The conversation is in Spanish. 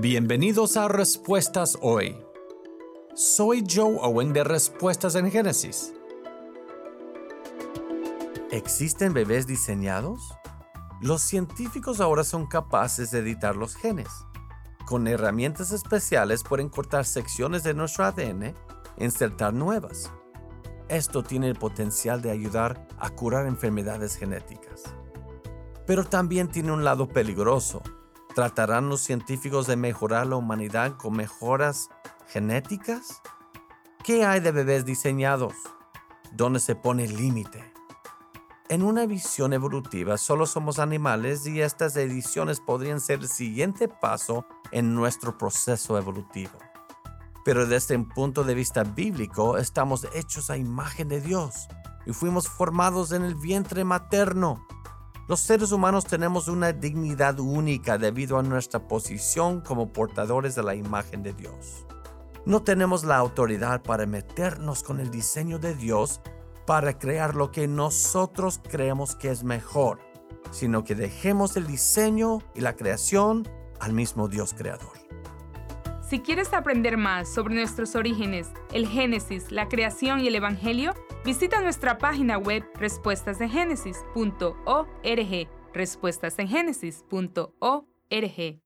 Bienvenidos a Respuestas Hoy. Soy Joe Owen de Respuestas en Génesis. ¿Existen bebés diseñados? Los científicos ahora son capaces de editar los genes. Con herramientas especiales pueden cortar secciones de nuestro ADN e insertar nuevas. Esto tiene el potencial de ayudar a curar enfermedades genéticas. Pero también tiene un lado peligroso ¿Tratarán los científicos de mejorar la humanidad con mejoras genéticas? ¿Qué hay de bebés diseñados? ¿Dónde se pone el límite? En una visión evolutiva solo somos animales y estas ediciones podrían ser el siguiente paso en nuestro proceso evolutivo. Pero desde un punto de vista bíblico estamos hechos a imagen de Dios y fuimos formados en el vientre materno. Los seres humanos tenemos una dignidad única debido a nuestra posición como portadores de la imagen de Dios. No tenemos la autoridad para meternos con el diseño de Dios para crear lo que nosotros creemos que es mejor, sino que dejemos el diseño y la creación al mismo Dios creador. Si quieres aprender más sobre nuestros orígenes, el Génesis, la creación y el Evangelio, visita nuestra página web respuestasengénesis.org. Respuestasengenesis.org.